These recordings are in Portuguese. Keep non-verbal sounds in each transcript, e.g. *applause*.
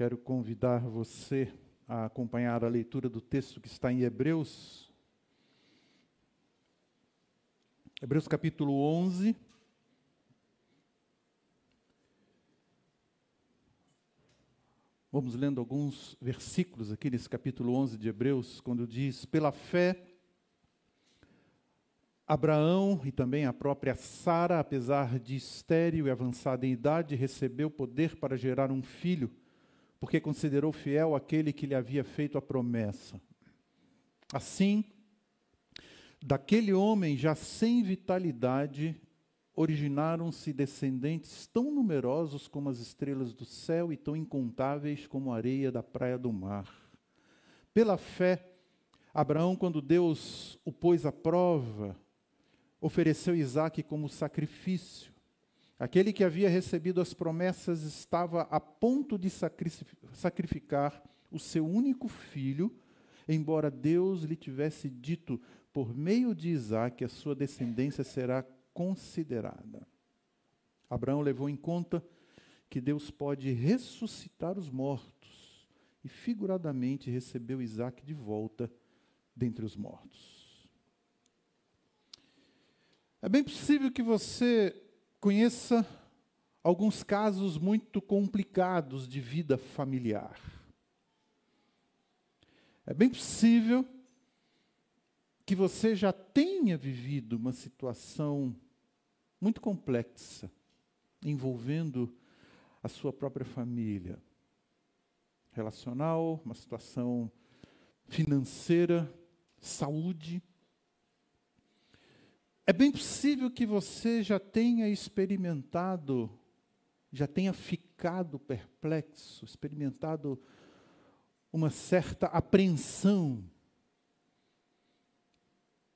Quero convidar você a acompanhar a leitura do texto que está em Hebreus. Hebreus capítulo 11. Vamos lendo alguns versículos aqui nesse capítulo 11 de Hebreus, quando diz: Pela fé, Abraão e também a própria Sara, apesar de estéril e avançada em idade, recebeu poder para gerar um filho, porque considerou fiel aquele que lhe havia feito a promessa. Assim, daquele homem já sem vitalidade, originaram-se descendentes tão numerosos como as estrelas do céu e tão incontáveis como a areia da praia do mar. Pela fé, Abraão, quando Deus o pôs à prova, ofereceu Isaac como sacrifício. Aquele que havia recebido as promessas estava a ponto de sacrificar o seu único filho, embora Deus lhe tivesse dito, por meio de Isaac, a sua descendência será considerada. Abraão levou em conta que Deus pode ressuscitar os mortos e, figuradamente, recebeu Isaac de volta dentre os mortos. É bem possível que você conheça alguns casos muito complicados de vida familiar. É bem possível que você já tenha vivido uma situação muito complexa envolvendo a sua própria família, relacional, uma situação financeira, saúde. É bem possível que você já tenha experimentado, já tenha ficado perplexo, experimentado uma certa apreensão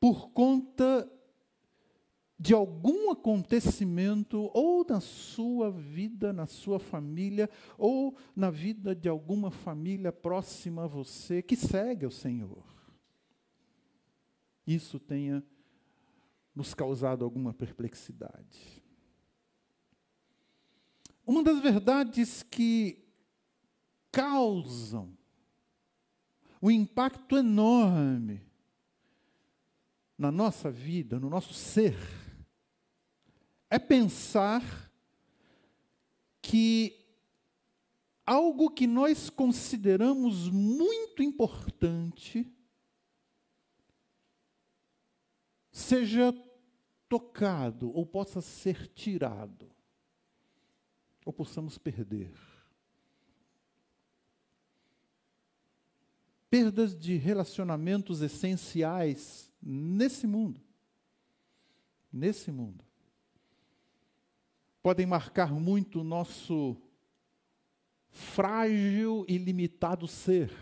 por conta de algum acontecimento, ou na sua vida, na sua família, ou na vida de alguma família próxima a você que segue o Senhor. Isso tenha nos causado alguma perplexidade. Uma das verdades que causam um impacto enorme na nossa vida, no nosso ser, é pensar que algo que nós consideramos muito importante seja tocado ou possa ser tirado, ou possamos perder. Perdas de relacionamentos essenciais nesse mundo. Nesse mundo. Podem marcar muito o nosso frágil e limitado ser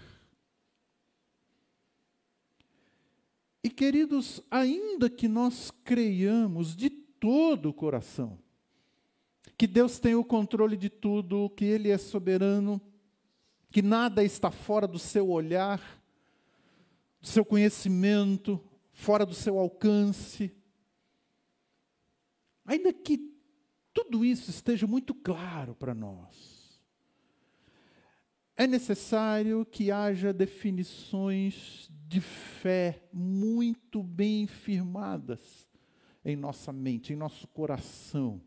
E queridos, ainda que nós creiamos de todo o coração que Deus tem o controle de tudo, que Ele é soberano, que nada está fora do seu olhar, do seu conhecimento, fora do seu alcance. Ainda que tudo isso esteja muito claro para nós, é necessário que haja definições de fé muito bem firmadas em nossa mente, em nosso coração.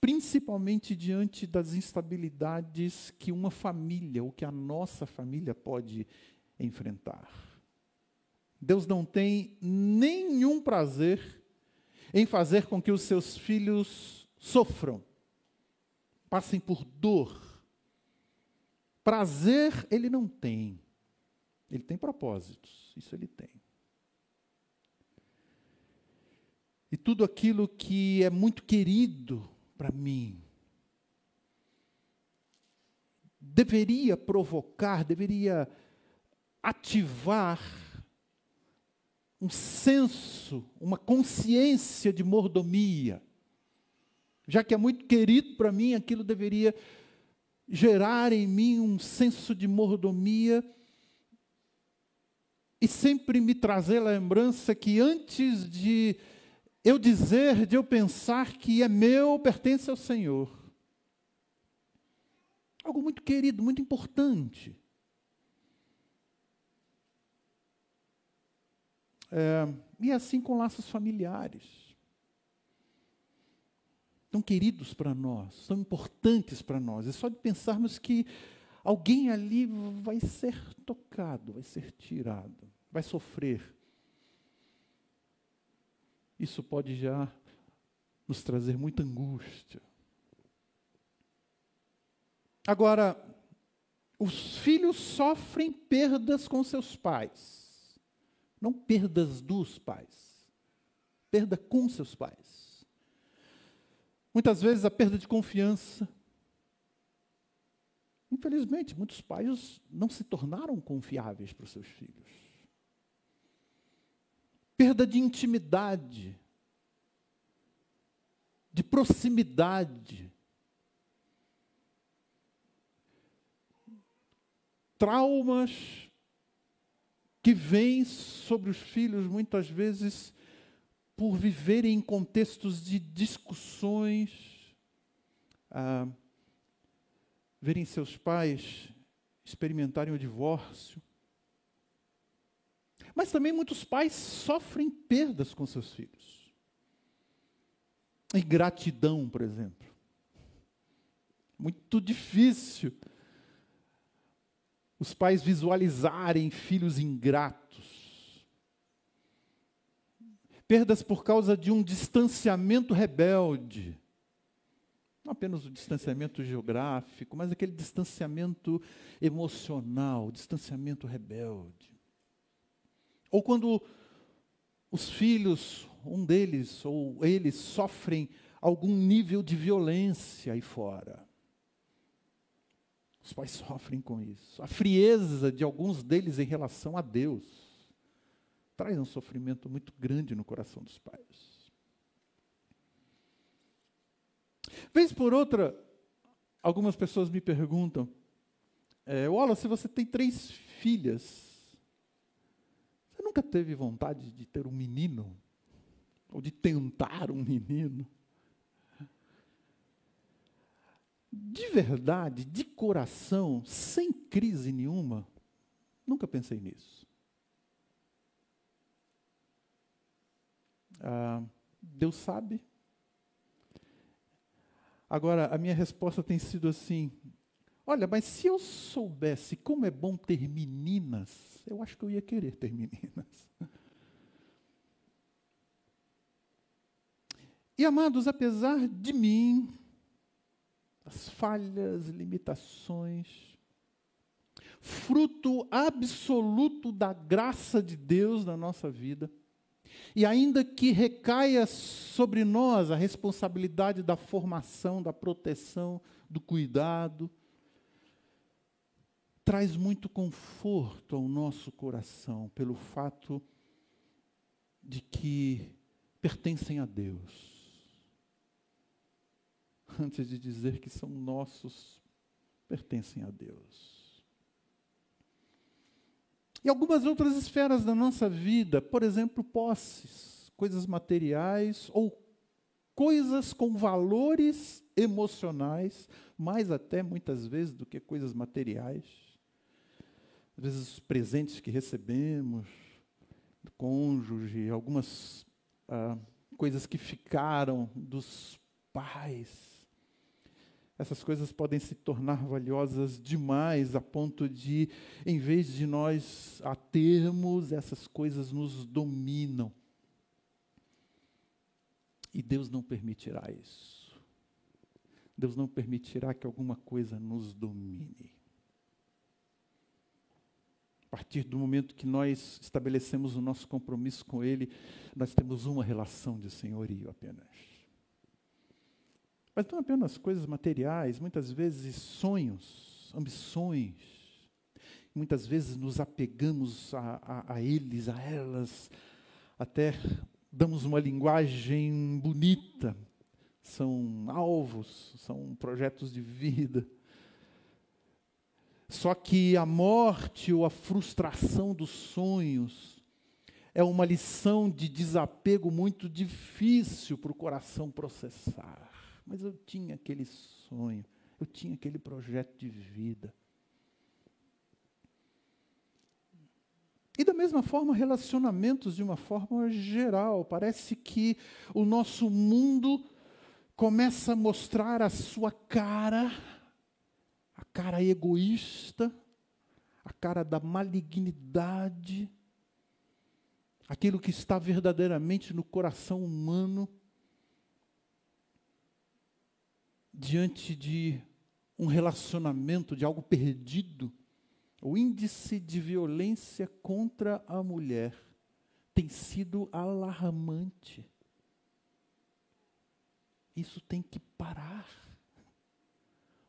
Principalmente diante das instabilidades que uma família, ou que a nossa família pode enfrentar. Deus não tem nenhum prazer em fazer com que os seus filhos sofram, passem por dor. Prazer ele não tem. Ele tem propósitos, isso ele tem. E tudo aquilo que é muito querido para mim deveria provocar, deveria ativar um senso, uma consciência de mordomia. Já que é muito querido para mim, aquilo deveria gerar em mim um senso de mordomia e sempre me trazer a lembrança que antes de eu dizer, de eu pensar que é meu, pertence ao Senhor. Algo muito querido, muito importante. É, e assim com laços familiares. Tão queridos para nós, tão importantes para nós. É só de pensarmos que alguém ali vai ser tocado, vai ser tirado, vai sofrer. Isso pode já nos trazer muita angústia. Agora, os filhos sofrem perdas com seus pais, não perdas dos pais, perda com seus pais. Muitas vezes a perda de confiança. Infelizmente, muitos pais não se tornaram confiáveis para os seus filhos. Perda de intimidade, de proximidade. Traumas que vêm sobre os filhos muitas vezes por viverem em contextos de discussões, ah, verem seus pais experimentarem o divórcio. Mas também muitos pais sofrem perdas com seus filhos. Ingratidão, por exemplo. Muito difícil os pais visualizarem filhos ingratos. Perdas por causa de um distanciamento rebelde. Não apenas o distanciamento geográfico, mas aquele distanciamento emocional, distanciamento rebelde. Ou quando os filhos um deles ou eles sofrem algum nível de violência aí fora. Os pais sofrem com isso. A frieza de alguns deles em relação a Deus traz um sofrimento muito grande no coração dos pais. Vez por outra, algumas pessoas me perguntam: é, Wallace, você tem três filhas. Você nunca teve vontade de ter um menino? ou de tentar um menino. De verdade, de coração, sem crise nenhuma, nunca pensei nisso. Ah, Deus sabe. Agora, a minha resposta tem sido assim: olha, mas se eu soubesse como é bom ter meninas, eu acho que eu ia querer ter meninas. E amados, apesar de mim, as falhas, limitações, fruto absoluto da graça de Deus na nossa vida, e ainda que recaia sobre nós a responsabilidade da formação, da proteção, do cuidado, traz muito conforto ao nosso coração pelo fato de que pertencem a Deus antes de dizer que são nossos, pertencem a Deus. E algumas outras esferas da nossa vida, por exemplo, posses, coisas materiais ou coisas com valores emocionais, mais até muitas vezes do que coisas materiais. Às vezes os presentes que recebemos do cônjuge, algumas ah, coisas que ficaram dos pais, essas coisas podem se tornar valiosas demais a ponto de, em vez de nós a termos, essas coisas nos dominam. E Deus não permitirá isso. Deus não permitirá que alguma coisa nos domine. A partir do momento que nós estabelecemos o nosso compromisso com Ele, nós temos uma relação de senhorio apenas. Mas não apenas coisas materiais, muitas vezes sonhos, ambições. Muitas vezes nos apegamos a, a, a eles, a elas, até damos uma linguagem bonita. São alvos, são projetos de vida. Só que a morte ou a frustração dos sonhos é uma lição de desapego muito difícil para o coração processar mas eu tinha aquele sonho, Eu tinha aquele projeto de vida. E da mesma forma, relacionamentos de uma forma geral. Parece que o nosso mundo começa a mostrar a sua cara, a cara egoísta, a cara da malignidade, aquilo que está verdadeiramente no coração humano, diante de um relacionamento, de algo perdido. O índice de violência contra a mulher tem sido alarmante. Isso tem que parar.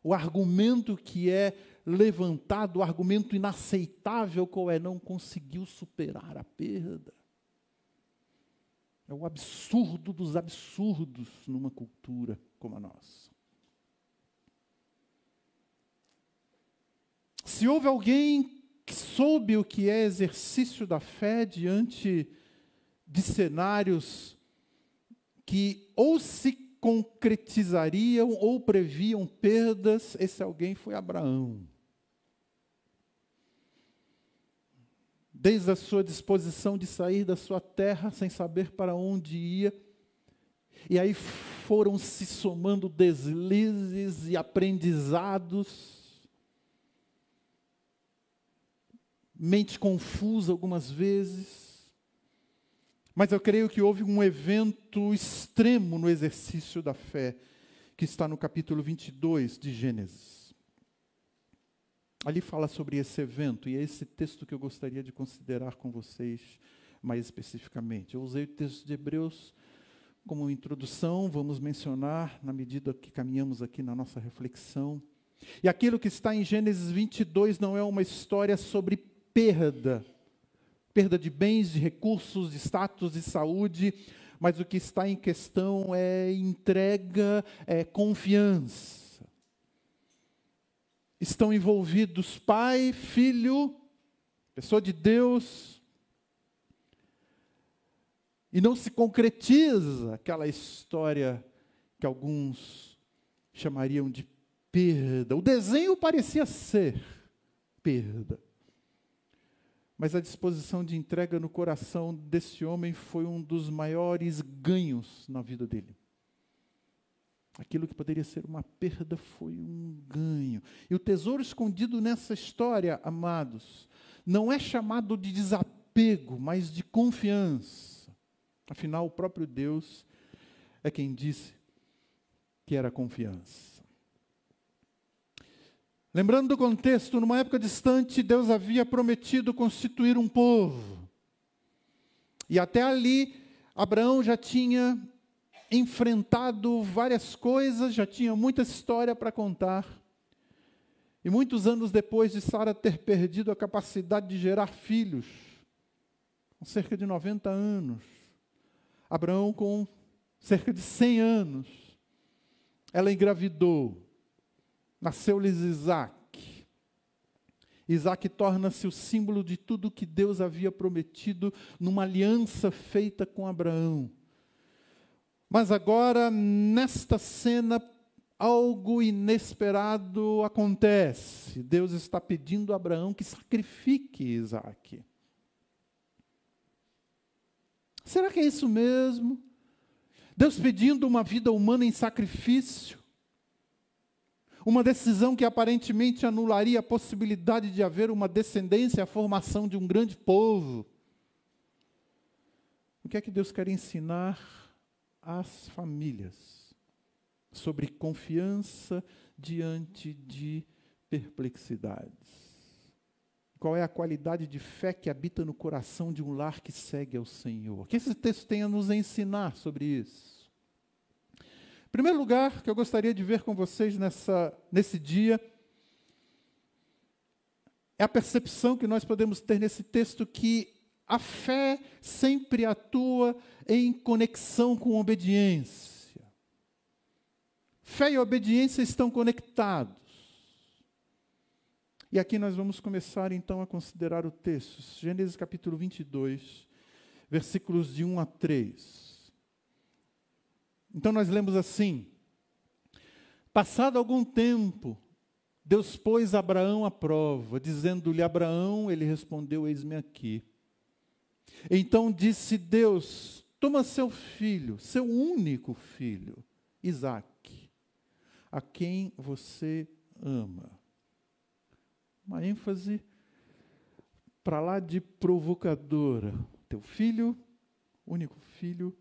O argumento que é levantado, o argumento inaceitável, qual é? Não conseguiu superar a perda. É o absurdo dos absurdos numa cultura como a nossa. Se houve alguém que soube o que é exercício da fé diante de cenários que ou se concretizariam ou previam perdas, esse alguém foi Abraão. Desde a sua disposição de sair da sua terra sem saber para onde ia, e aí foram se somando deslizes e aprendizados, mente confusa algumas vezes. Mas eu creio que houve um evento extremo no exercício da fé, que está no capítulo 22 de Gênesis. Ali fala sobre esse evento, e é esse texto que eu gostaria de considerar com vocês mais especificamente. Eu usei o texto de Hebreus como introdução, vamos mencionar na medida que caminhamos aqui na nossa reflexão. E aquilo que está em Gênesis 22 não é uma história sobre perda, perda de bens, de recursos, de status, de saúde, mas o que está em questão é entrega, é confiança. Estão envolvidos pai, filho, pessoa de Deus, e não se concretiza aquela história que alguns chamariam de perda. O desenho parecia ser perda. Mas a disposição de entrega no coração desse homem foi um dos maiores ganhos na vida dele. Aquilo que poderia ser uma perda foi um ganho. E o tesouro escondido nessa história, amados, não é chamado de desapego, mas de confiança. Afinal, o próprio Deus é quem disse que era confiança. Lembrando do contexto, numa época distante, Deus havia prometido constituir um povo. E até ali, Abraão já tinha enfrentado várias coisas, já tinha muita história para contar. E muitos anos depois de Sara ter perdido a capacidade de gerar filhos, com cerca de 90 anos, Abraão com cerca de 100 anos, ela engravidou Nasceu-lhes Isaac. Isaac torna-se o símbolo de tudo que Deus havia prometido numa aliança feita com Abraão. Mas agora, nesta cena, algo inesperado acontece. Deus está pedindo a Abraão que sacrifique Isaac. Será que é isso mesmo? Deus pedindo uma vida humana em sacrifício? Uma decisão que aparentemente anularia a possibilidade de haver uma descendência, a formação de um grande povo. O que é que Deus quer ensinar às famílias sobre confiança diante de perplexidades? Qual é a qualidade de fé que habita no coração de um lar que segue ao Senhor? O que esse texto tem a nos ensinar sobre isso? Primeiro lugar que eu gostaria de ver com vocês nessa, nesse dia é a percepção que nós podemos ter nesse texto que a fé sempre atua em conexão com obediência. Fé e obediência estão conectados. E aqui nós vamos começar então a considerar o texto, Gênesis capítulo 22, versículos de 1 a 3. Então nós lemos assim: Passado algum tempo, Deus pôs Abraão à prova, dizendo-lhe: Abraão, ele respondeu: Eis-me aqui. Então disse Deus: Toma seu filho, seu único filho, Isaque, a quem você ama. Uma ênfase para lá de provocadora. Teu filho, único filho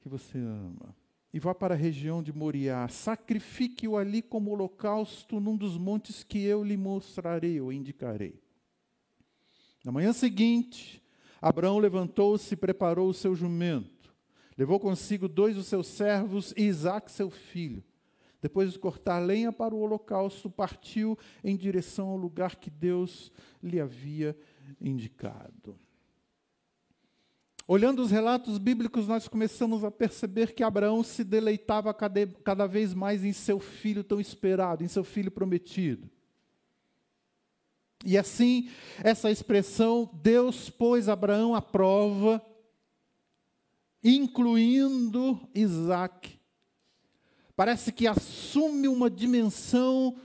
que você ama. E vá para a região de Moriá, sacrifique-o ali como holocausto num dos montes que eu lhe mostrarei ou indicarei. Na manhã seguinte, Abraão levantou-se e preparou o seu jumento. Levou consigo dois dos seus servos e Isaque, seu filho. Depois de cortar lenha para o holocausto, partiu em direção ao lugar que Deus lhe havia indicado. Olhando os relatos bíblicos, nós começamos a perceber que Abraão se deleitava cada, vez mais em seu filho tão esperado, em seu filho prometido. E assim, essa expressão, Deus pôs Abraão à prova, incluindo Isaac, parece que assume uma dimensão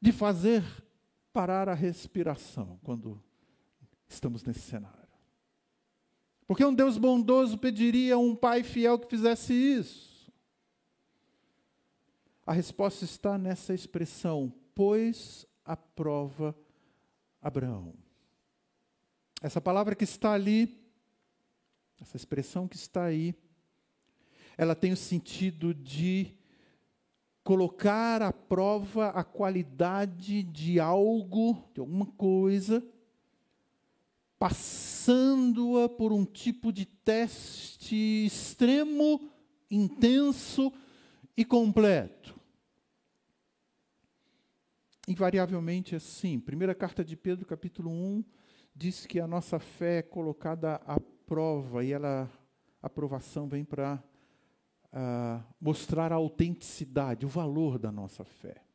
de fazer parar a respiração quando estamos nesse cenário. Porque um Deus bondoso pediria a um pai fiel que fizesse isso? A resposta está nessa expressão, pois à prova Abraão. Essa palavra que está ali, essa expressão que está aí, ela tem o sentido de colocar à prova a qualidade de algo, de alguma coisa, passando-a por um tipo de teste extremo, intenso e completo invariavelmente assim. Primeira carta de Pedro, capítulo 1, diz que a nossa fé é colocada à prova e ela, a aprovação vem para uh, mostrar a autenticidade, o valor da nossa fé.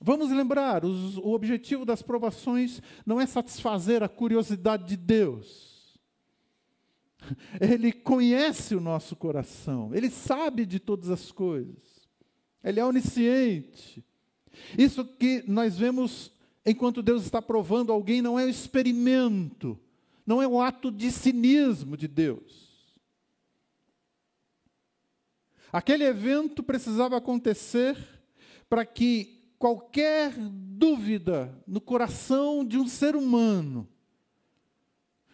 Vamos lembrar, os, o objetivo das provações não é satisfazer a curiosidade de Deus. *laughs* Ele conhece o nosso coração, ele sabe de todas as coisas, ele é onisciente. Isso que nós vemos enquanto Deus está provando alguém não é um experimento, não é um ato de cinismo de Deus. Aquele evento precisava acontecer para que qualquer dúvida no coração de um ser humano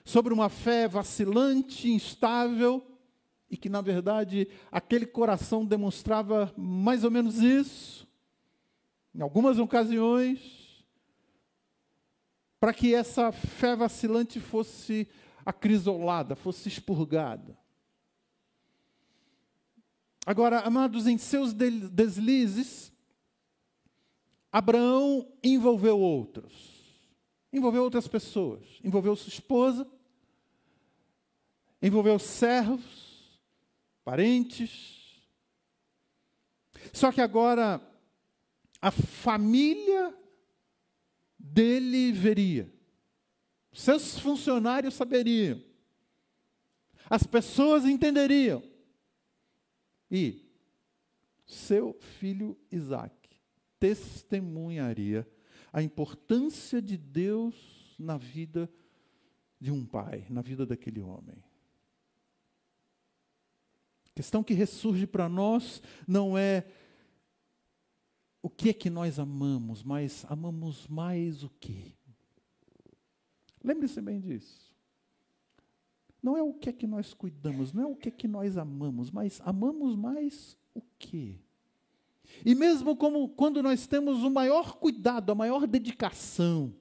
sobre uma fé vacilante, instável, e que na verdade aquele coração demonstrava mais ou menos isso, em algumas ocasiões, para que essa fé vacilante fosse acrisolada, fosse expurgada. Agora, amados, em seus deslizes, Abraão envolveu outros. Envolveu outras pessoas. Envolveu sua esposa, envolveu servos, parentes. Só que agora a família dele veria, seus funcionários saberiam, as pessoas entenderiam, e seu filho Isaac testemunharia a importância de Deus na vida de um pai, na vida daquele homem. A questão que ressurge para nós não é o que é que nós amamos, mas amamos mais o quê? Lembre-se bem disso. Não é o que é que nós cuidamos, não é o que é que nós amamos, mas amamos mais o quê? E mesmo como quando nós temos o maior cuidado, a maior dedicação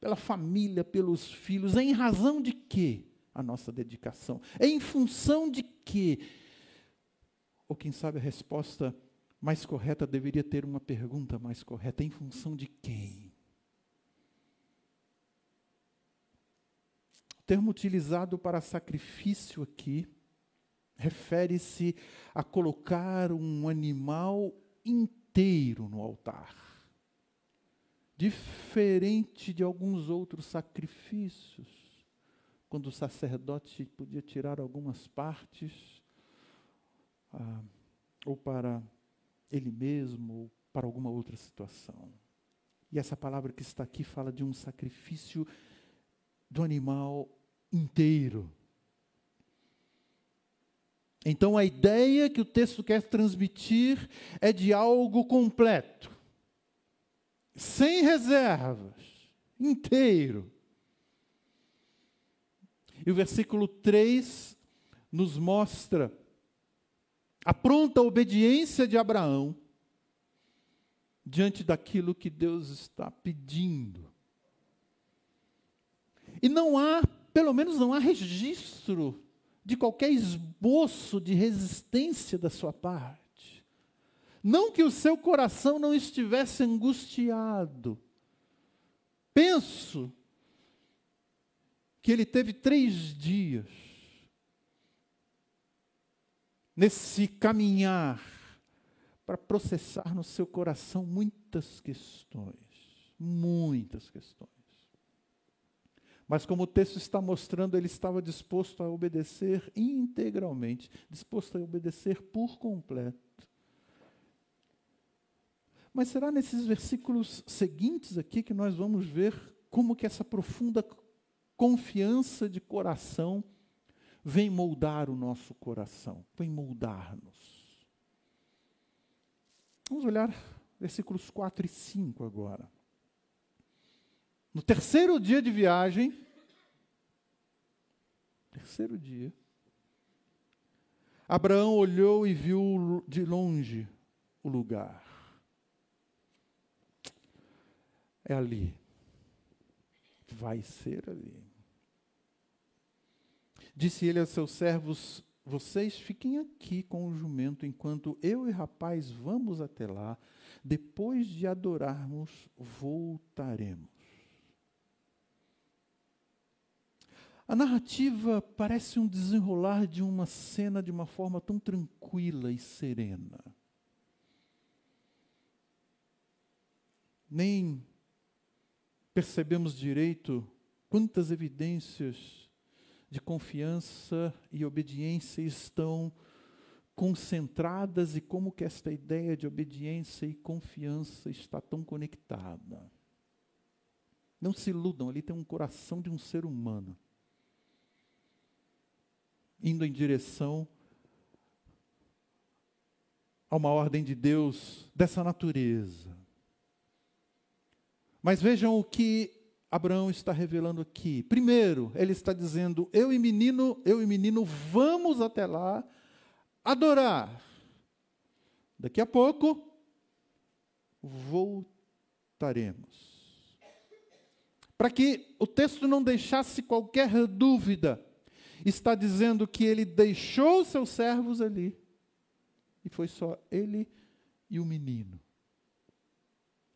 pela família, pelos filhos, é em razão de quê a nossa dedicação? É em função de quê? Ou quem sabe a resposta mais correta deveria ter uma pergunta mais correta: em função de quem? O termo utilizado para sacrifício aqui refere-se a colocar um animal inteiro no altar. Diferente de alguns outros sacrifícios, quando o sacerdote podia tirar algumas partes, ah, ou para ele mesmo, ou para alguma outra situação. E essa palavra que está aqui fala de um sacrifício do animal inteiro. Então a ideia que o texto quer transmitir é de algo completo, sem reservas, inteiro. E o versículo 3 nos mostra a pronta obediência de Abraão diante daquilo que Deus está pedindo. E não há, pelo menos não há registro de qualquer esboço de resistência da sua parte. Não que o seu coração não estivesse angustiado. Penso que ele teve três dias nesse caminhar para processar no seu coração muitas questões, muitas questões. Mas como o texto está mostrando, ele estava disposto a obedecer integralmente, disposto a obedecer por completo. Mas será nesses versículos seguintes aqui que nós vamos ver como que essa profunda confiança de coração vem moldar o nosso coração, vem moldar-nos. Vamos olhar versículos 4 e 5 agora. No terceiro dia de viagem, terceiro dia, Abraão olhou e viu de longe o lugar. É ali. Vai ser ali. Disse ele a seus servos: Vocês fiquem aqui com o jumento, enquanto eu e rapaz vamos até lá. Depois de adorarmos, voltaremos. A narrativa parece um desenrolar de uma cena de uma forma tão tranquila e serena. Nem percebemos direito quantas evidências de confiança e obediência estão concentradas e como que esta ideia de obediência e confiança está tão conectada. Não se iludam, ali tem um coração de um ser humano indo em direção a uma ordem de Deus dessa natureza. Mas vejam o que Abraão está revelando aqui. Primeiro, ele está dizendo: eu e menino, eu e menino, vamos até lá adorar. Daqui a pouco voltaremos. Para que o texto não deixasse qualquer dúvida, está dizendo que ele deixou seus servos ali e foi só ele e o menino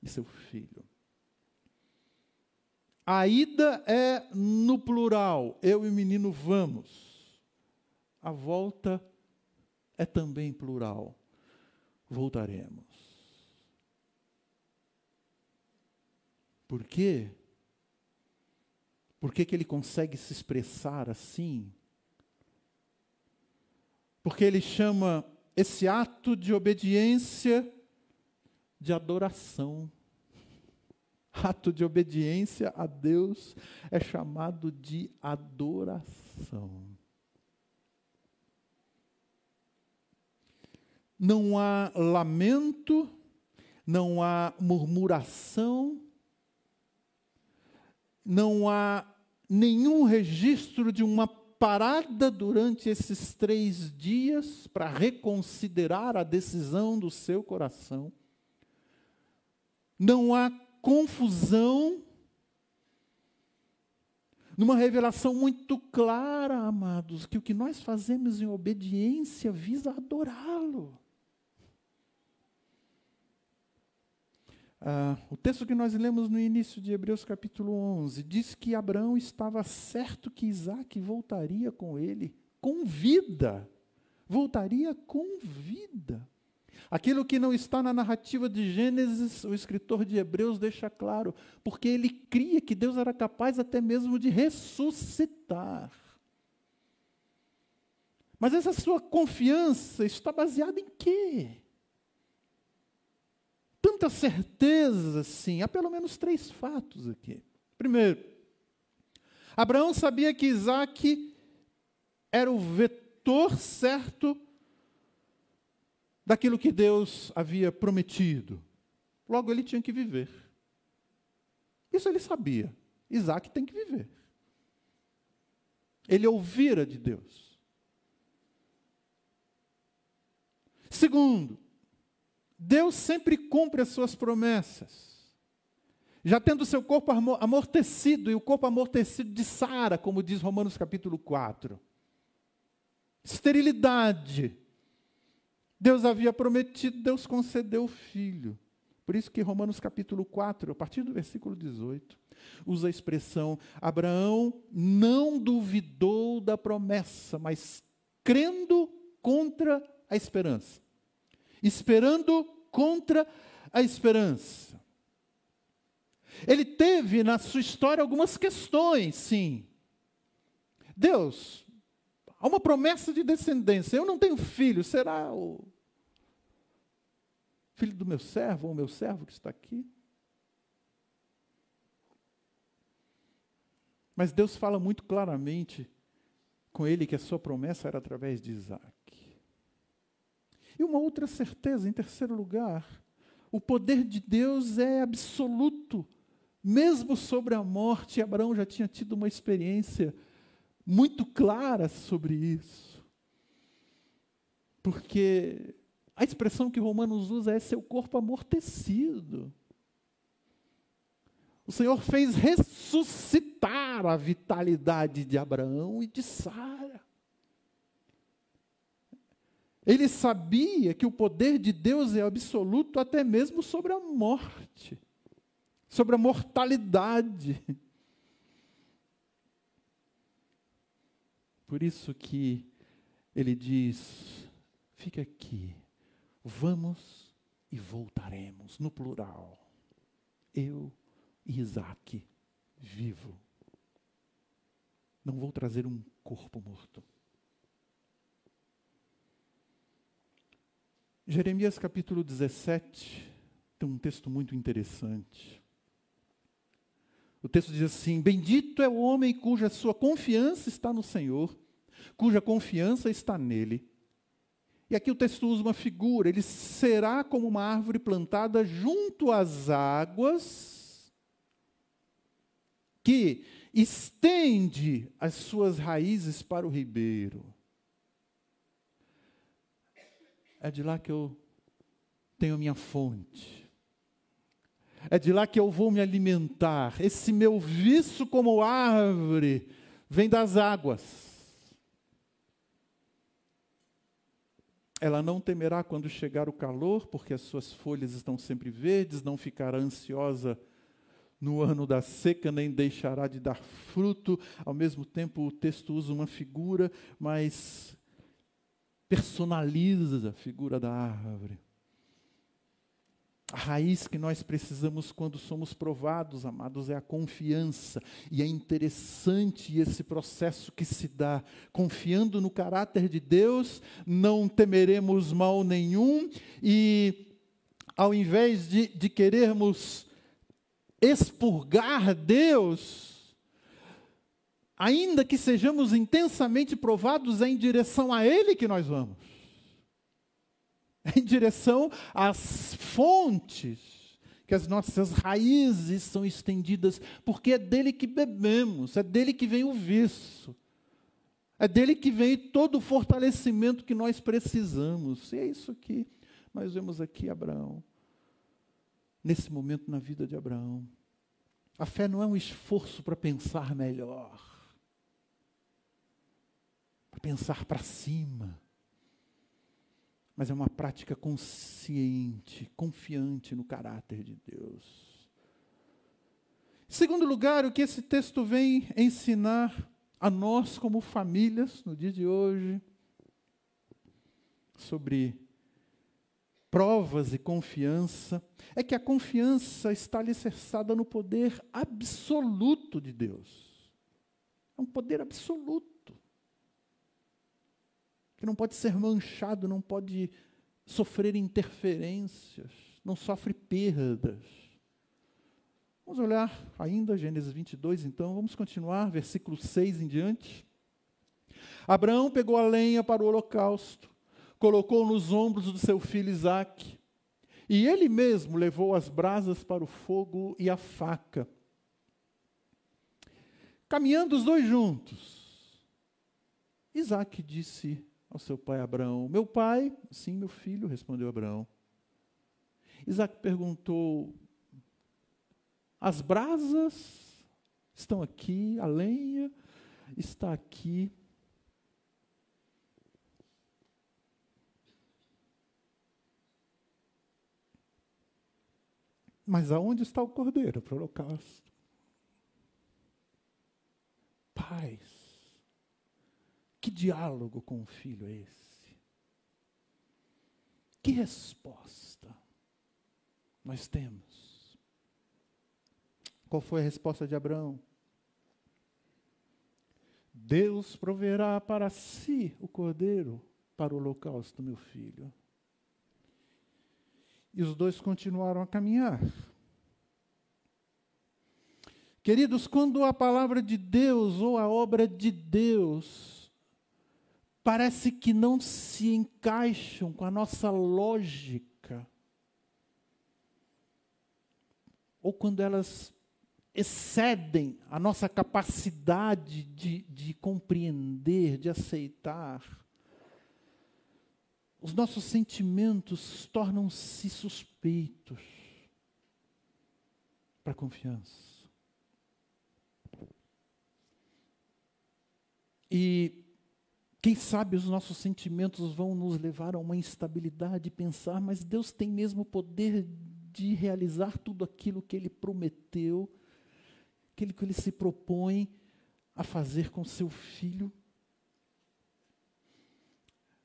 e seu filho. A ida é no plural, eu e o menino vamos. A volta é também plural, voltaremos. Por quê? Por que, que ele consegue se expressar assim? Porque ele chama esse ato de obediência de adoração. Ato de obediência a Deus é chamado de adoração. Não há lamento, não há murmuração, não há nenhum registro de uma parada durante esses três dias para reconsiderar a decisão do seu coração. Não há confusão, numa revelação muito clara, amados, que o que nós fazemos em obediência visa adorá-lo. Ah, o texto que nós lemos no início de Hebreus capítulo 11 diz que Abraão estava certo que Isaac voltaria com ele, com vida. Voltaria com vida. Aquilo que não está na narrativa de Gênesis, o escritor de Hebreus deixa claro, porque ele cria que Deus era capaz até mesmo de ressuscitar. Mas essa sua confiança está baseada em quê? Tanta certeza assim. Há pelo menos três fatos aqui. Primeiro, Abraão sabia que Isaac era o vetor certo daquilo que Deus havia prometido. Logo, ele tinha que viver. Isso ele sabia. Isaac tem que viver. Ele ouvira de Deus. Segundo, Deus sempre cumpre as suas promessas. Já tendo seu corpo amortecido, e o corpo amortecido de Sara, como diz Romanos capítulo 4. Esterilidade. Deus havia prometido, Deus concedeu o filho. Por isso que Romanos capítulo 4, a partir do versículo 18, usa a expressão: Abraão não duvidou da promessa, mas crendo contra a esperança. Esperando contra a esperança. Ele teve na sua história algumas questões, sim. Deus, há uma promessa de descendência. Eu não tenho filho, será o filho do meu servo ou o meu servo que está aqui? Mas Deus fala muito claramente com ele que a sua promessa era através de Isaac. E uma outra certeza, em terceiro lugar, o poder de Deus é absoluto, mesmo sobre a morte. Abraão já tinha tido uma experiência muito clara sobre isso. Porque a expressão que Romanos usa é seu corpo amortecido. O Senhor fez ressuscitar a vitalidade de Abraão e de Sara. Ele sabia que o poder de Deus é absoluto até mesmo sobre a morte, sobre a mortalidade. Por isso que ele diz: fica aqui, vamos e voltaremos, no plural. Eu e Isaac, vivo. Não vou trazer um corpo morto. Jeremias capítulo 17 tem um texto muito interessante. O texto diz assim: Bendito é o homem cuja sua confiança está no Senhor, cuja confiança está nele. E aqui o texto usa uma figura: ele será como uma árvore plantada junto às águas, que estende as suas raízes para o ribeiro é de lá que eu tenho a minha fonte. É de lá que eu vou me alimentar. Esse meu vício como árvore vem das águas. Ela não temerá quando chegar o calor, porque as suas folhas estão sempre verdes, não ficará ansiosa no ano da seca, nem deixará de dar fruto. Ao mesmo tempo, o texto usa uma figura, mas personaliza a figura da árvore. A raiz que nós precisamos quando somos provados, amados, é a confiança. E é interessante esse processo que se dá. Confiando no caráter de Deus, não temeremos mal nenhum, e ao invés de, de querermos expurgar Deus, ainda que sejamos intensamente provados, é em direção a Ele que nós vamos. É em direção às fontes que as nossas raízes são estendidas, porque é dele que bebemos, é dele que vem o vício, é dele que vem todo o fortalecimento que nós precisamos. E é isso que nós vemos aqui Abraão, nesse momento na vida de Abraão. A fé não é um esforço para pensar melhor pensar para cima. Mas é uma prática consciente, confiante no caráter de Deus. Em segundo lugar, o que esse texto vem ensinar a nós, como famílias, no dia de hoje, sobre provas e confiança, é que a confiança está alicerçada no poder absoluto de Deus. É um poder absoluto. Que não pode ser manchado, não pode sofrer interferências, não sofre perdas. Vamos olhar ainda Gênesis 22, então, vamos continuar, versículo 6 em diante. Abraão pegou a lenha para o holocausto, colocou nos ombros do seu filho Isaque, e ele mesmo levou as brasas para o fogo e a faca. Caminhando os dois juntos, Isaac disse ao seu pai Abraão: Meu pai, sim, meu filho, respondeu Abraão. Isaac perguntou: As brasas estão aqui, a lenha está aqui. Mas aonde está o cordeiro para o holocausto? Paz. Que diálogo com o filho é esse? Que resposta nós temos? Qual foi a resposta de Abraão? Deus proverá para si o cordeiro para o holocausto, meu filho. E os dois continuaram a caminhar. Queridos, quando a palavra de Deus ou a obra de Deus parece que não se encaixam com a nossa lógica. Ou quando elas excedem a nossa capacidade de, de compreender, de aceitar, os nossos sentimentos tornam-se suspeitos para a confiança. E quem sabe os nossos sentimentos vão nos levar a uma instabilidade, pensar, mas Deus tem mesmo o poder de realizar tudo aquilo que Ele prometeu, aquilo que Ele se propõe a fazer com seu filho.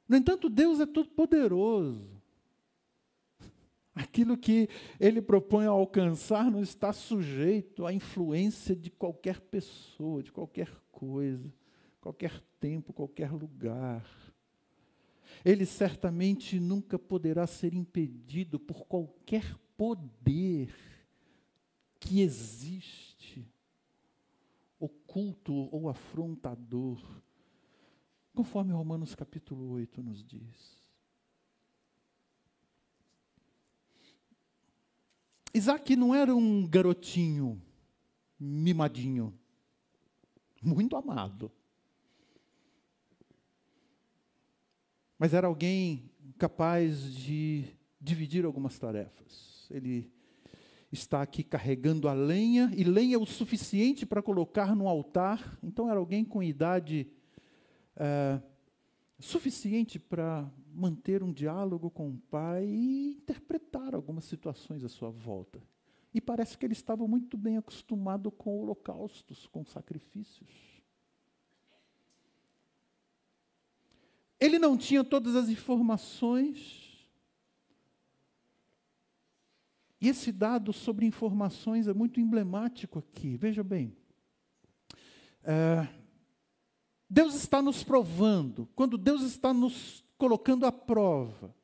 No entanto, Deus é todo poderoso. Aquilo que Ele propõe a alcançar não está sujeito à influência de qualquer pessoa, de qualquer coisa qualquer tempo, qualquer lugar. Ele certamente nunca poderá ser impedido por qualquer poder que existe, oculto ou afrontador, conforme Romanos capítulo 8 nos diz. Isaac não era um garotinho mimadinho, muito amado. Mas era alguém capaz de dividir algumas tarefas. Ele está aqui carregando a lenha, e lenha o suficiente para colocar no altar, então era alguém com idade é, suficiente para manter um diálogo com o pai e interpretar algumas situações à sua volta. E parece que ele estava muito bem acostumado com holocaustos, com sacrifícios. Ele não tinha todas as informações. E esse dado sobre informações é muito emblemático aqui. Veja bem. É, Deus está nos provando. Quando Deus está nos colocando à prova.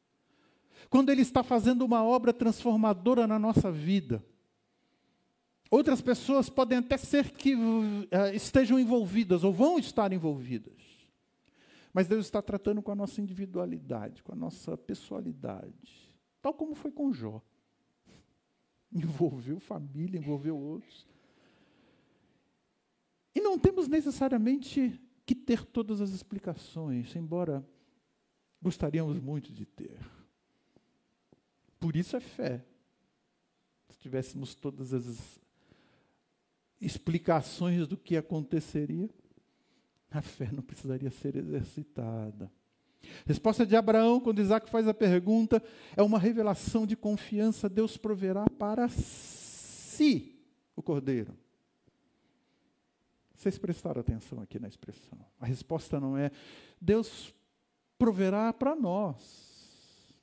Quando Ele está fazendo uma obra transformadora na nossa vida. Outras pessoas podem até ser que uh, estejam envolvidas ou vão estar envolvidas. Mas Deus está tratando com a nossa individualidade, com a nossa pessoalidade. Tal como foi com Jó. *laughs* Envolveu família, envolveu outros. E não temos necessariamente que ter todas as explicações, embora gostaríamos muito de ter. Por isso é fé. Se tivéssemos todas as explicações do que aconteceria, a fé não precisaria ser exercitada. Resposta de Abraão, quando Isaac faz a pergunta, é uma revelação de confiança. Deus proverá para si o cordeiro. Vocês prestaram atenção aqui na expressão. A resposta não é Deus proverá para nós,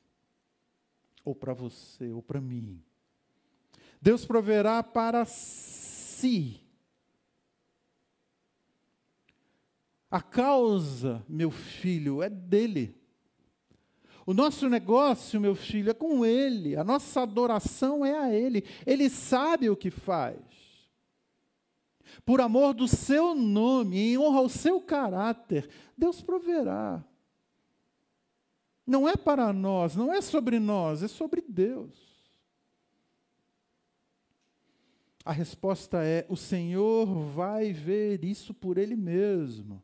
ou para você, ou para mim. Deus proverá para si. A causa, meu filho, é dele. O nosso negócio, meu filho, é com Ele. A nossa adoração é a Ele. Ele sabe o que faz. Por amor do seu nome, em honra ao seu caráter, Deus proverá. Não é para nós, não é sobre nós, é sobre Deus. A resposta é: o Senhor vai ver isso por Ele mesmo.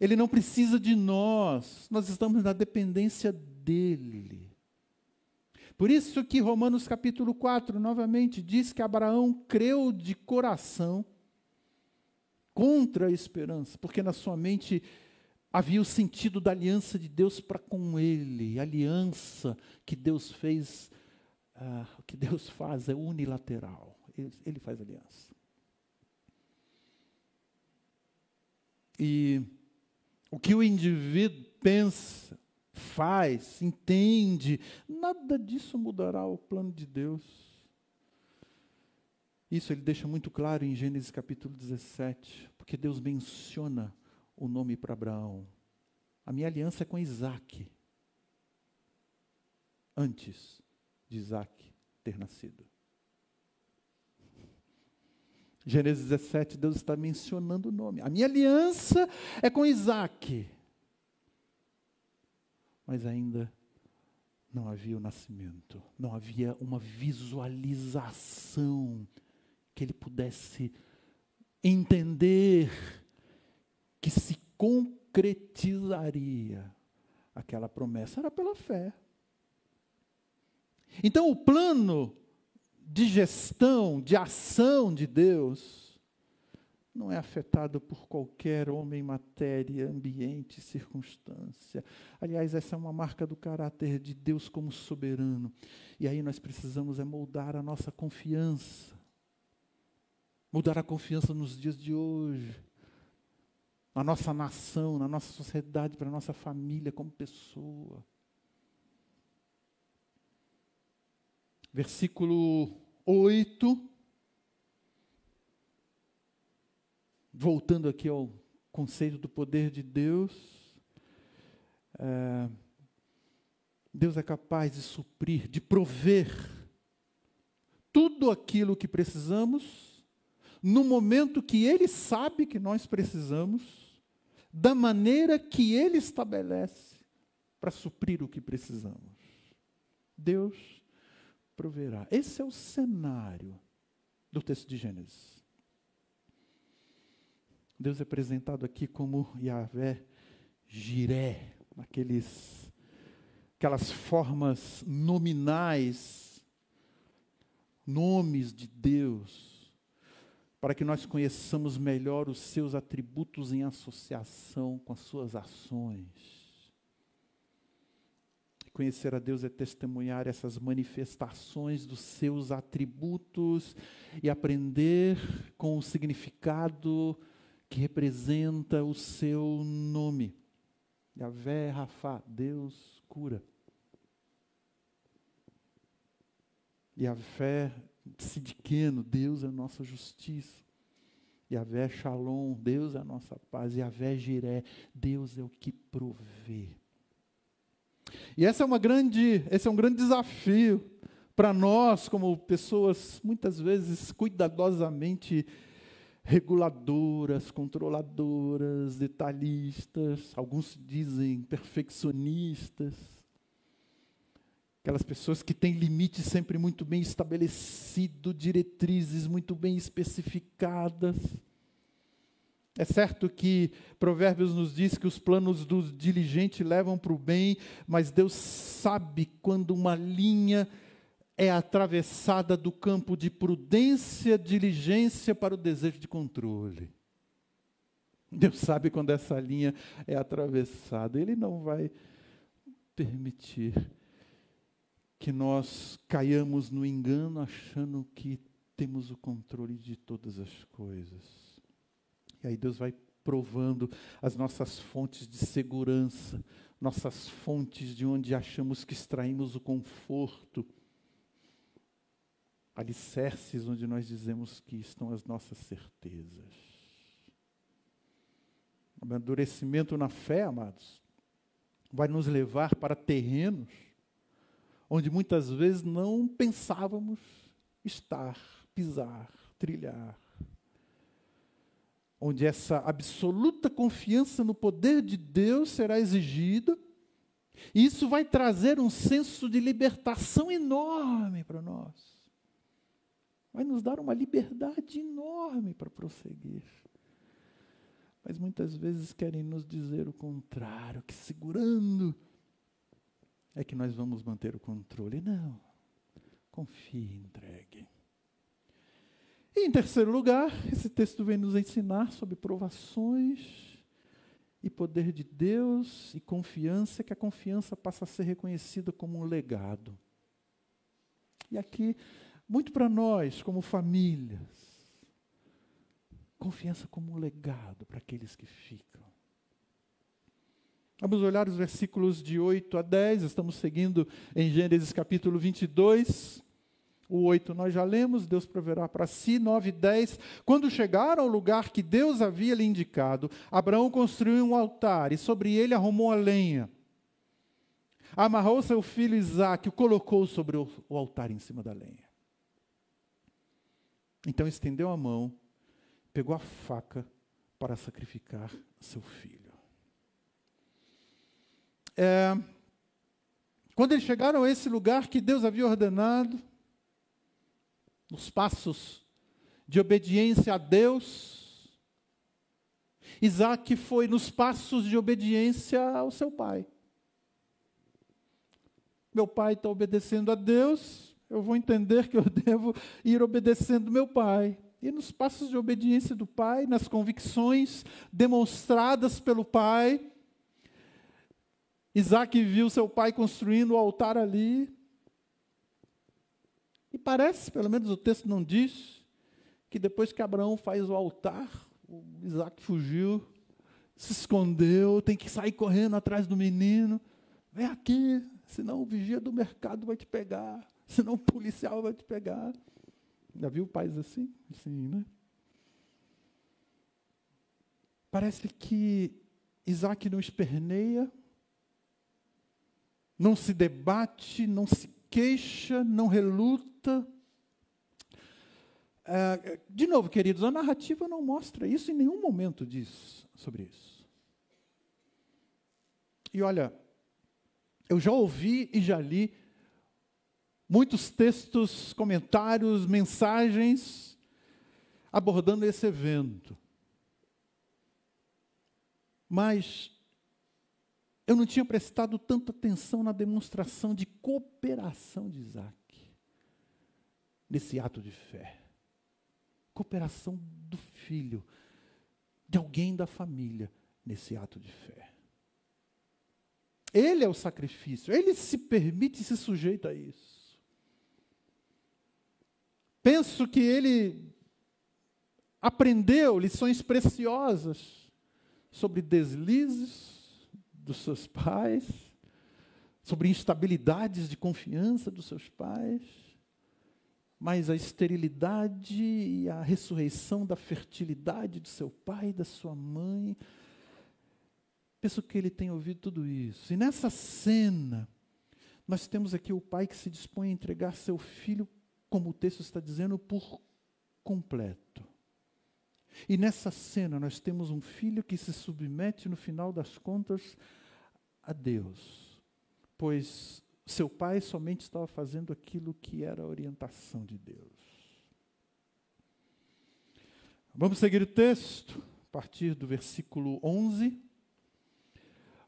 Ele não precisa de nós, nós estamos na dependência dele. Por isso que Romanos capítulo 4, novamente, diz que Abraão creu de coração contra a esperança, porque na sua mente havia o sentido da aliança de Deus para com ele, a aliança que Deus fez, uh, o que Deus faz é unilateral, ele, ele faz aliança. E o que o indivíduo pensa, faz, entende, nada disso mudará o plano de Deus. Isso ele deixa muito claro em Gênesis capítulo 17, porque Deus menciona o nome para Abraão. A minha aliança é com Isaac, antes de Isaac ter nascido. Gênesis 17, Deus está mencionando o nome. A minha aliança é com Isaac. Mas ainda não havia o nascimento, não havia uma visualização que ele pudesse entender que se concretizaria aquela promessa. Era pela fé. Então o plano de gestão, de ação de Deus, não é afetado por qualquer homem, matéria, ambiente, circunstância. Aliás, essa é uma marca do caráter de Deus como soberano. E aí nós precisamos é moldar a nossa confiança. Mudar a confiança nos dias de hoje. Na nossa nação, na nossa sociedade, para a nossa família como pessoa. Versículo 8. Voltando aqui ao conceito do poder de Deus. É, Deus é capaz de suprir, de prover tudo aquilo que precisamos, no momento que Ele sabe que nós precisamos, da maneira que Ele estabelece para suprir o que precisamos. Deus proverá. Esse é o cenário do texto de Gênesis. Deus é apresentado aqui como Yahvé Jiré, aqueles, aquelas formas nominais, nomes de Deus, para que nós conheçamos melhor os seus atributos em associação com as suas ações. Conhecer a Deus é testemunhar essas manifestações dos seus atributos e aprender com o significado que representa o seu nome. Yahvé Rafa, Deus cura. Yahvé Sidiqueno, Deus é a nossa justiça. Yahvé Shalom, Deus é a nossa paz. Yahvé Jiré, Deus é o que provê. E essa é uma grande, esse é um grande desafio para nós, como pessoas muitas vezes cuidadosamente reguladoras, controladoras, detalhistas, alguns dizem perfeccionistas, aquelas pessoas que têm limites sempre muito bem estabelecidos, diretrizes muito bem especificadas. É certo que Provérbios nos diz que os planos do diligente levam para o bem, mas Deus sabe quando uma linha é atravessada do campo de prudência, diligência para o desejo de controle. Deus sabe quando essa linha é atravessada. Ele não vai permitir que nós caiamos no engano achando que temos o controle de todas as coisas. E aí Deus vai provando as nossas fontes de segurança, nossas fontes de onde achamos que extraímos o conforto, alicerces onde nós dizemos que estão as nossas certezas. Amadurecimento na fé, amados, vai nos levar para terrenos onde muitas vezes não pensávamos estar, pisar, trilhar. Onde essa absoluta confiança no poder de Deus será exigida, e isso vai trazer um senso de libertação enorme para nós. Vai nos dar uma liberdade enorme para prosseguir mas muitas vezes querem nos dizer o contrário, que segurando é que nós vamos manter o controle. Não. Confie, entregue. E em terceiro lugar, esse texto vem nos ensinar sobre provações e poder de Deus e confiança, que a confiança passa a ser reconhecida como um legado. E aqui, muito para nós, como famílias, Confiança como um legado para aqueles que ficam. Vamos olhar os versículos de 8 a 10, estamos seguindo em Gênesis capítulo 22. O 8 nós já lemos, Deus proverá para si. 9 e 10. Quando chegaram ao lugar que Deus havia lhe indicado, Abraão construiu um altar e sobre ele arrumou a lenha. Amarrou seu filho Isaque o colocou sobre o, o altar em cima da lenha. Então estendeu a mão pegou a faca para sacrificar seu filho. É, quando eles chegaram a esse lugar que Deus havia ordenado, nos passos de obediência a Deus, Isaac foi nos passos de obediência ao seu pai. Meu pai está obedecendo a Deus, eu vou entender que eu *laughs* devo ir obedecendo meu pai e nos passos de obediência do Pai, nas convicções demonstradas pelo Pai. Isaac viu seu pai construindo o altar ali. Parece, pelo menos o texto não diz, que depois que Abraão faz o altar, o Isaac fugiu, se escondeu, tem que sair correndo atrás do menino. Vem aqui, senão o vigia do mercado vai te pegar, senão o policial vai te pegar. Já viu pais assim? Assim, né? Parece que Isaac não esperneia, não se debate, não se queixa, não reluta. É, de novo, queridos, a narrativa não mostra isso, em nenhum momento diz sobre isso. E olha, eu já ouvi e já li muitos textos, comentários, mensagens abordando esse evento. Mas eu não tinha prestado tanta atenção na demonstração de cooperação de Isaac nesse ato de fé. Cooperação do filho, de alguém da família nesse ato de fé. Ele é o sacrifício, ele se permite e se sujeita a isso. Penso que ele aprendeu lições preciosas sobre deslizes dos seus pais, sobre instabilidades de confiança dos seus pais, mas a esterilidade e a ressurreição da fertilidade do seu pai da sua mãe. Penso que ele tem ouvido tudo isso. E nessa cena, nós temos aqui o pai que se dispõe a entregar seu filho como o texto está dizendo, por completo. E nessa cena nós temos um filho que se submete, no final das contas, a Deus, pois seu pai somente estava fazendo aquilo que era a orientação de Deus. Vamos seguir o texto, a partir do versículo 11.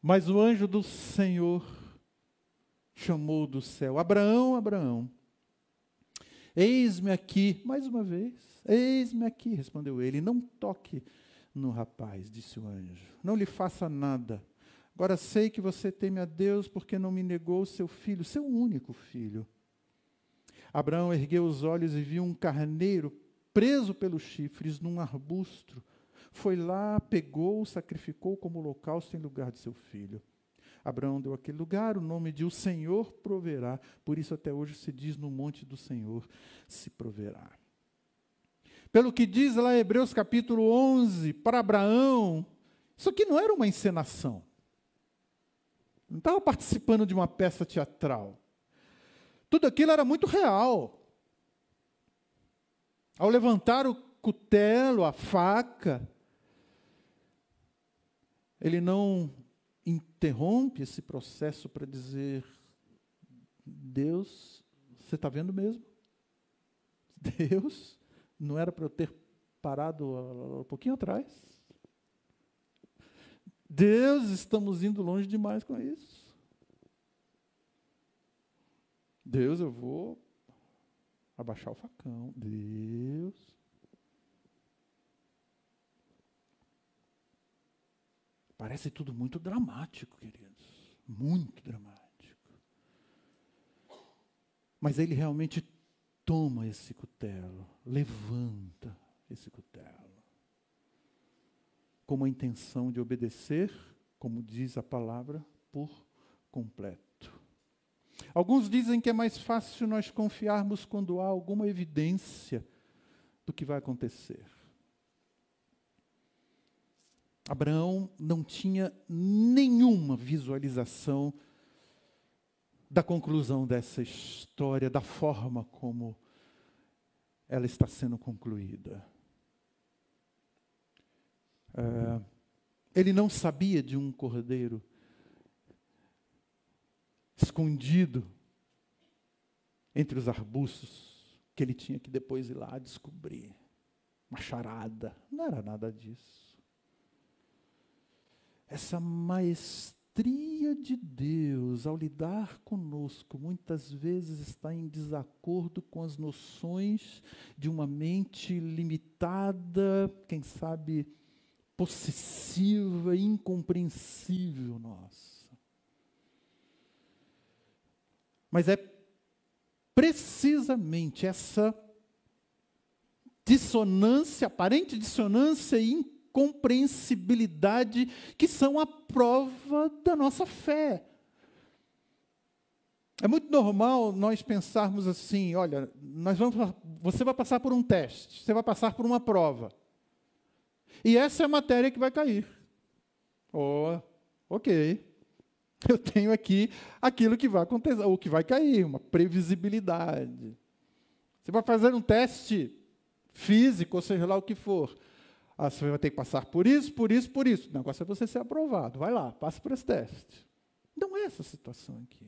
Mas o anjo do Senhor chamou do céu: Abraão, Abraão. Eis-me aqui, mais uma vez, eis-me aqui, respondeu ele. Não toque no rapaz, disse o anjo. Não lhe faça nada. Agora sei que você teme a Deus porque não me negou seu filho, seu único filho. Abraão ergueu os olhos e viu um carneiro preso pelos chifres num arbusto. Foi lá, pegou, sacrificou como holocausto em lugar de seu filho. Abraão deu aquele lugar o nome de o Senhor proverá. Por isso até hoje se diz no monte do Senhor se proverá. Pelo que diz lá Hebreus capítulo 11, para Abraão, Isso aqui não era uma encenação. Não estava participando de uma peça teatral. Tudo aquilo era muito real. Ao levantar o cutelo, a faca, ele não interrompe esse processo para dizer: Deus, você está vendo mesmo? Deus, não era para eu ter parado um pouquinho atrás? Deus, estamos indo longe demais com isso. Deus, eu vou abaixar o facão. Deus. Parece tudo muito dramático, queridos. Muito dramático. Mas ele realmente toma esse cutelo, levanta esse cutelo, com a intenção de obedecer, como diz a palavra, por completo. Alguns dizem que é mais fácil nós confiarmos quando há alguma evidência do que vai acontecer. Abraão não tinha nenhuma visualização da conclusão dessa história, da forma como ela está sendo concluída. É, ele não sabia de um cordeiro escondido entre os arbustos, que ele tinha que depois ir lá descobrir. Uma charada. Não era nada disso. Essa maestria de Deus ao lidar conosco muitas vezes está em desacordo com as noções de uma mente limitada, quem sabe possessiva, incompreensível nossa. Mas é precisamente essa dissonância, aparente dissonância e incompreensibilidade que são a prova da nossa fé. É muito normal nós pensarmos assim, olha, nós vamos, você vai passar por um teste, você vai passar por uma prova. E essa é a matéria que vai cair. Oh, ok eu tenho aqui aquilo que vai acontecer, ou que vai cair, uma previsibilidade. Você vai fazer um teste físico, ou seja lá o que for. Ah, você vai ter que passar por isso, por isso, por isso. O negócio é você ser aprovado. Vai lá, passe por esse teste. Não é essa situação aqui.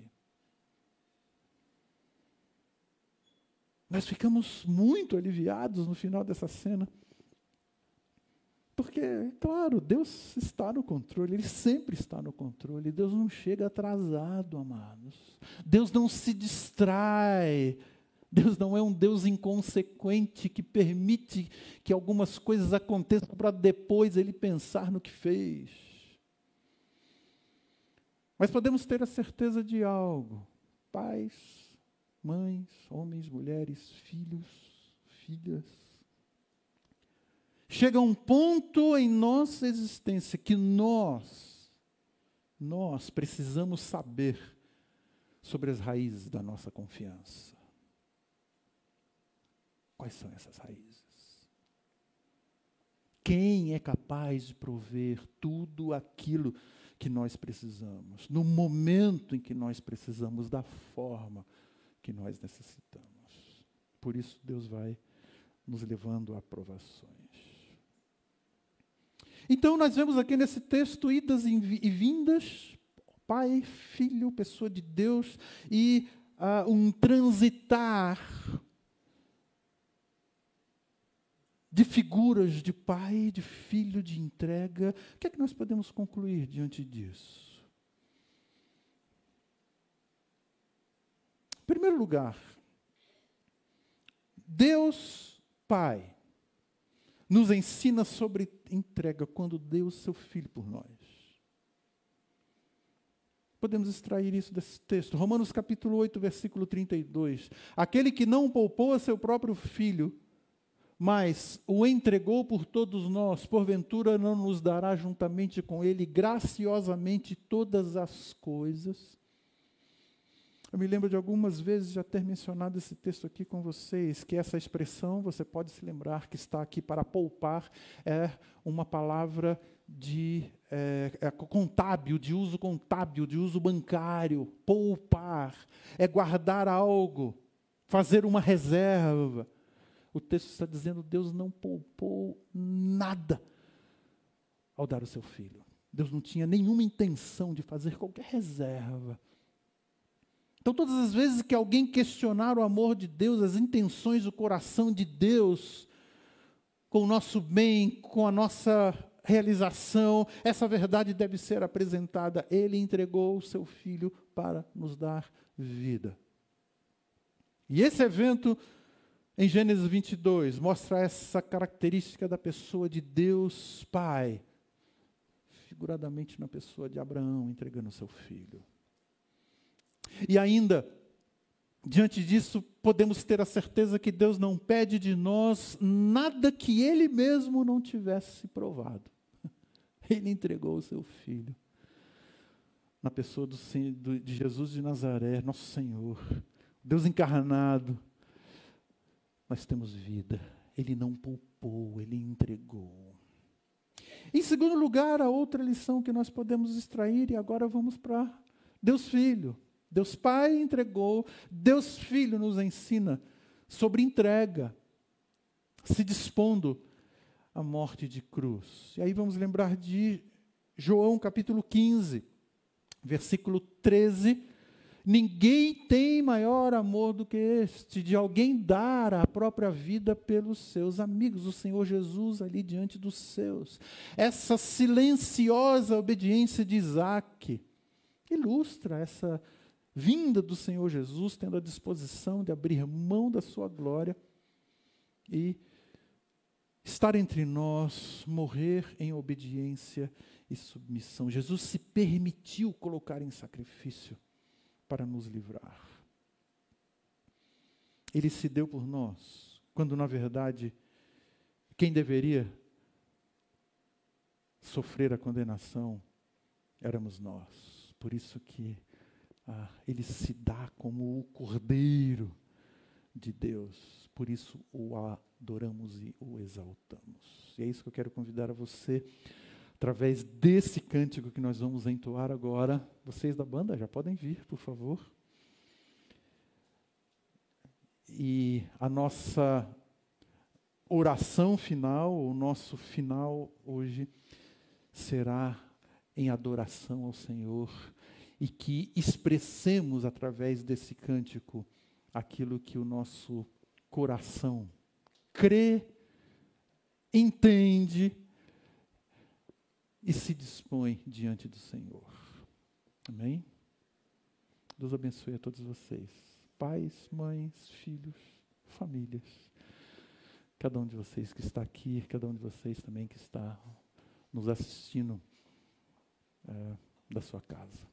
Nós ficamos muito aliviados no final dessa cena. Porque, claro, Deus está no controle, Ele sempre está no controle. Deus não chega atrasado, amados. Deus não se distrai. Deus não é um Deus inconsequente que permite que algumas coisas aconteçam para depois Ele pensar no que fez. Mas podemos ter a certeza de algo: pais, mães, homens, mulheres, filhos, filhas, chega um ponto em nossa existência que nós, nós precisamos saber sobre as raízes da nossa confiança. Quais são essas raízes? Quem é capaz de prover tudo aquilo que nós precisamos, no momento em que nós precisamos, da forma que nós necessitamos? Por isso, Deus vai nos levando a provações. Então, nós vemos aqui nesse texto idas e vindas, Pai, Filho, pessoa de Deus, e uh, um transitar de figuras de pai, de filho, de entrega. O que é que nós podemos concluir diante disso? Em primeiro lugar, Deus Pai nos ensina sobre entrega quando deu o seu filho por nós. Podemos extrair isso desse texto. Romanos capítulo 8, versículo 32. Aquele que não poupou a seu próprio filho, mas o entregou por todos nós, porventura não nos dará juntamente com ele graciosamente todas as coisas? Eu me lembro de algumas vezes já ter mencionado esse texto aqui com vocês, que essa expressão, você pode se lembrar que está aqui para poupar, é uma palavra de é, é, contábil, de uso contábil, de uso bancário, poupar, é guardar algo, fazer uma reserva. O texto está dizendo: Deus não poupou nada ao dar o seu filho. Deus não tinha nenhuma intenção de fazer qualquer reserva. Então, todas as vezes que alguém questionar o amor de Deus, as intenções, o coração de Deus, com o nosso bem, com a nossa realização, essa verdade deve ser apresentada. Ele entregou o seu filho para nos dar vida. E esse evento em Gênesis 22 mostra essa característica da pessoa de Deus Pai figuradamente na pessoa de Abraão entregando seu filho. E ainda, diante disso, podemos ter a certeza que Deus não pede de nós nada que Ele mesmo não tivesse provado. *laughs* Ele entregou o seu filho na pessoa do, de Jesus de Nazaré, nosso Senhor, Deus encarnado. Nós temos vida. Ele não poupou, ele entregou. Em segundo lugar, a outra lição que nós podemos extrair, e agora vamos para Deus Filho. Deus Pai entregou, Deus Filho nos ensina sobre entrega, se dispondo à morte de cruz. E aí vamos lembrar de João capítulo 15, versículo 13 Ninguém tem maior amor do que este, de alguém dar a própria vida pelos seus amigos, o Senhor Jesus ali diante dos seus. Essa silenciosa obediência de Isaac ilustra essa vinda do Senhor Jesus, tendo a disposição de abrir mão da sua glória e estar entre nós, morrer em obediência e submissão. Jesus se permitiu colocar em sacrifício para nos livrar. Ele se deu por nós, quando na verdade quem deveria sofrer a condenação éramos nós. Por isso que ah, ele se dá como o Cordeiro de Deus. Por isso o adoramos e o exaltamos. E é isso que eu quero convidar a você através desse cântico que nós vamos entoar agora. Vocês da banda já podem vir, por favor. E a nossa oração final, o nosso final hoje, será em adoração ao Senhor e que expressemos através desse cântico aquilo que o nosso coração crê, entende e se dispõe diante do Senhor. Amém? Deus abençoe a todos vocês. Pais, mães, filhos, famílias. Cada um de vocês que está aqui, cada um de vocês também que está nos assistindo é, da sua casa.